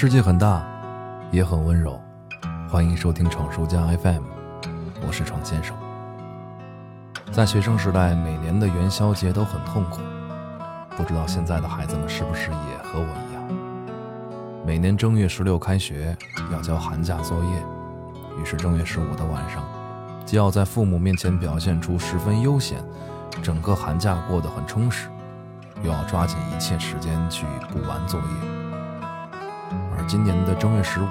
世界很大，也很温柔。欢迎收听闯书家 FM，我是闯先生。在学生时代，每年的元宵节都很痛苦。不知道现在的孩子们是不是也和我一样？每年正月十六开学要交寒假作业，于是正月十五的晚上，既要在父母面前表现出十分悠闲，整个寒假过得很充实，又要抓紧一切时间去补完作业。今年的正月十五，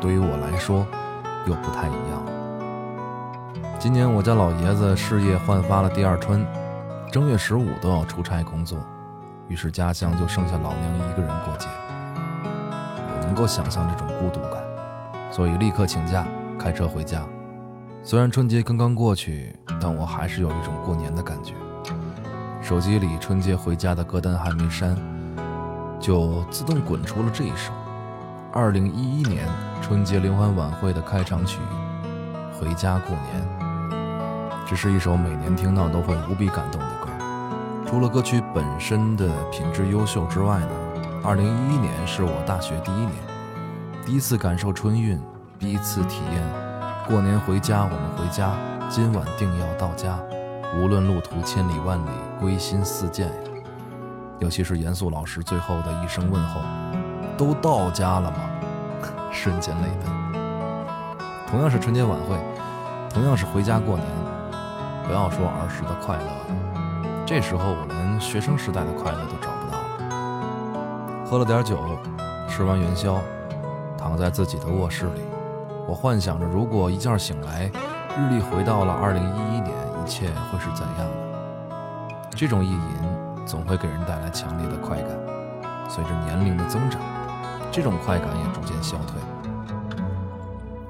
对于我来说又不太一样。今年我家老爷子事业焕发了第二春，正月十五都要出差工作，于是家乡就剩下老娘一个人过节。我能够想象这种孤独感，所以立刻请假开车回家。虽然春节刚刚过去，但我还是有一种过年的感觉。手机里春节回家的歌单还没删，就自动滚出了这一首。二零一一年春节联欢晚会的开场曲《回家过年》，这是一首每年听到都会无比感动的歌。除了歌曲本身的品质优秀之外呢，二零一一年是我大学第一年，第一次感受春运，第一次体验过年回家。我们回家，今晚定要到家，无论路途千里万里，归心似箭呀。尤其是严肃老师最后的一声问候。都到家了吗？瞬间泪奔。同样是春节晚会，同样是回家过年，不要说儿时的快乐了，这时候我连学生时代的快乐都找不到了。喝了点酒，吃完元宵，躺在自己的卧室里，我幻想着，如果一觉醒来，日历回到了二零一一年，一切会是怎样的？这种意淫总会给人带来强烈的快感，随着年龄的增长。这种快感也逐渐消退。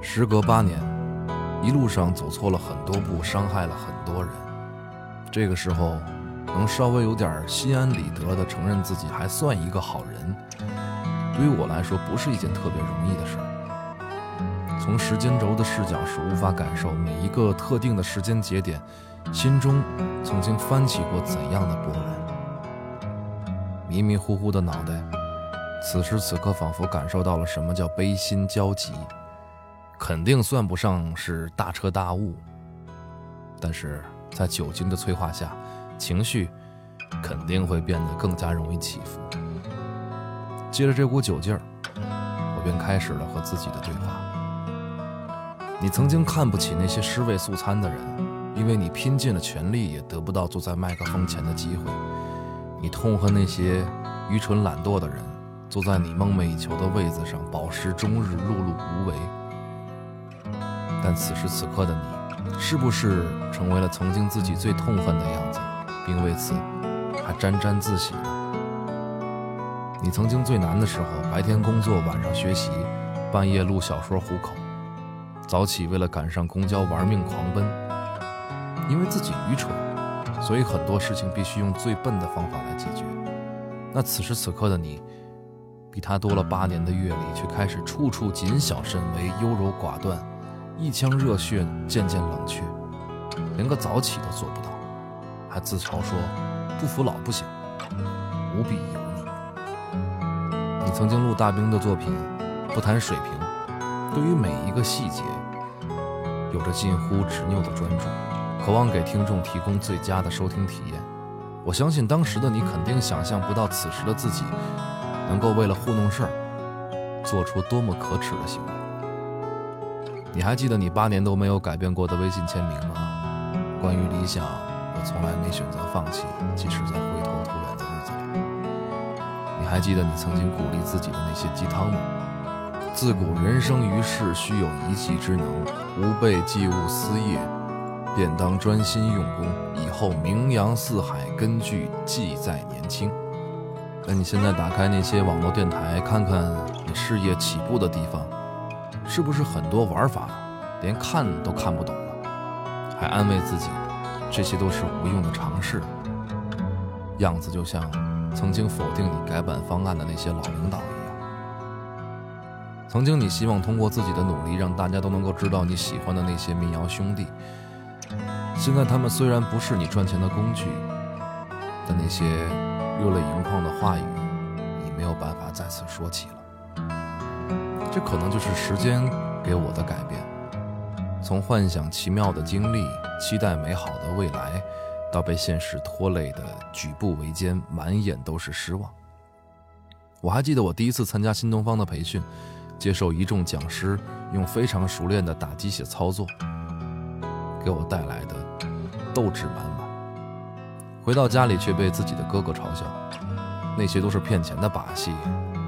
时隔八年，一路上走错了很多步，伤害了很多人。这个时候，能稍微有点心安理得地承认自己还算一个好人，对于我来说不是一件特别容易的事儿。从时间轴的视角是无法感受每一个特定的时间节点，心中曾经翻起过怎样的波澜。迷迷糊糊的脑袋。此时此刻，仿佛感受到了什么叫悲心交集，肯定算不上是大彻大悟，但是在酒精的催化下，情绪肯定会变得更加容易起伏。借着这股酒劲儿，我便开始了和自己的对话。你曾经看不起那些尸位素餐的人，因为你拼尽了全力也得不到坐在麦克风前的机会；你痛恨那些愚蠢懒惰的人。坐在你梦寐以求的位子上，饱食终日，碌碌无为。但此时此刻的你，是不是成为了曾经自己最痛恨的样子，并为此还沾沾自喜？你曾经最难的时候，白天工作，晚上学习，半夜录小说糊口，早起为了赶上公交玩命狂奔。因为自己愚蠢，所以很多事情必须用最笨的方法来解决。那此时此刻的你。比他多了八年的阅历，却开始处处谨小慎微、优柔寡断，一腔热血渐渐冷却，连个早起都做不到，还自嘲说不服老不行，无比油腻。你曾经录大兵的作品，不谈水平，对于每一个细节有着近乎执拗的专注，渴望给听众提供最佳的收听体验。我相信当时的你肯定想象不到，此时的自己。能够为了糊弄事儿，做出多么可耻的行为？你还记得你八年都没有改变过的微信签名吗？关于理想，我从来没选择放弃，即使在灰头土脸的日子里。你还记得你曾经鼓励自己的那些鸡汤吗？自古人生于世，须有一技之能，吾辈既务私业，便当专心用功，以后名扬四海，根据技在年轻。那你现在打开那些网络电台，看看你事业起步的地方，是不是很多玩法连看都看不懂了？还安慰自己，这些都是无用的尝试，样子就像曾经否定你改版方案的那些老领导一样。曾经你希望通过自己的努力，让大家都能够知道你喜欢的那些民谣兄弟，现在他们虽然不是你赚钱的工具，但那些。热泪盈眶的话语，你没有办法再次说起了。这可能就是时间给我的改变。从幻想奇妙的经历、期待美好的未来，到被现实拖累的举步维艰、满眼都是失望。我还记得我第一次参加新东方的培训，接受一众讲师用非常熟练的打鸡血操作，给我带来的斗志满满。回到家里却被自己的哥哥嘲笑，那些都是骗钱的把戏，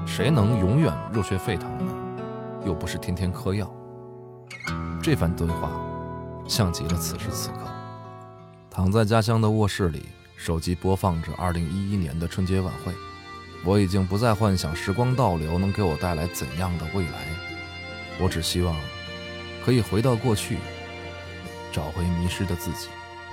谁能永远热血沸腾呢？又不是天天嗑药。这番对话，像极了此时此刻，躺在家乡的卧室里，手机播放着2011年的春节晚会。我已经不再幻想时光倒流能给我带来怎样的未来，我只希望可以回到过去，找回迷失的自己。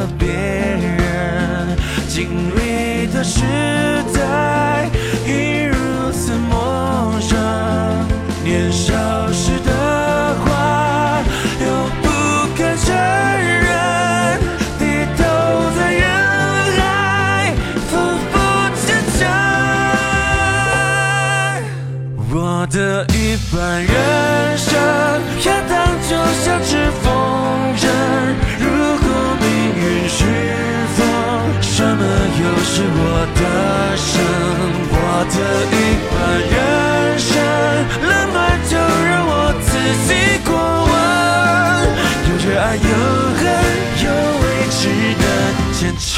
了别人经历的时代，已如此陌生。年少时的话，又不敢承认，低头在人海，匍匐前程。我的一半人生，要当就像只风又是我的生？我的一半人生，冷暖就让我自己过问。有热爱，有恨，有未知的前程。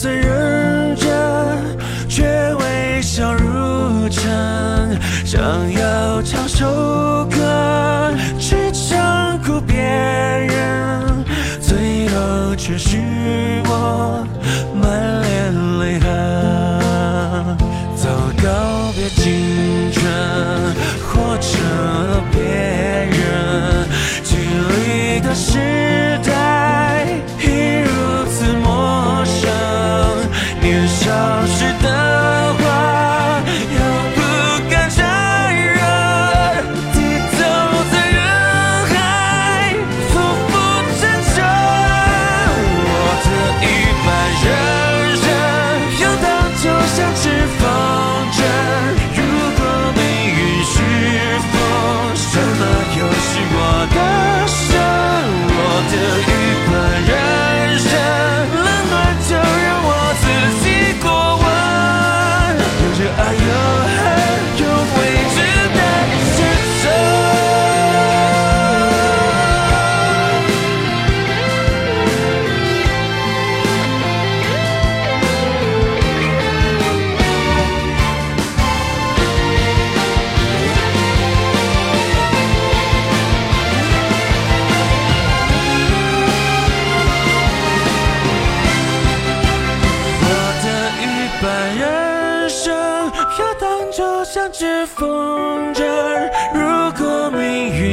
虽认真，却微笑如尘。想要唱首歌，去唱哭别人，最后却是我满脸泪痕。走告别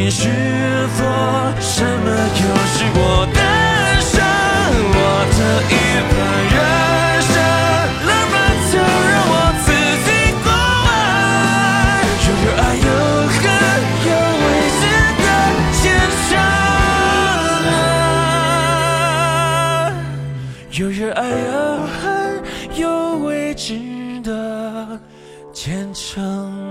是风，什么又是我的生？我的一半人生，冷暖就让我自己过问。有热爱，有恨，有未知的前程。有热爱，有恨，有未知的前程。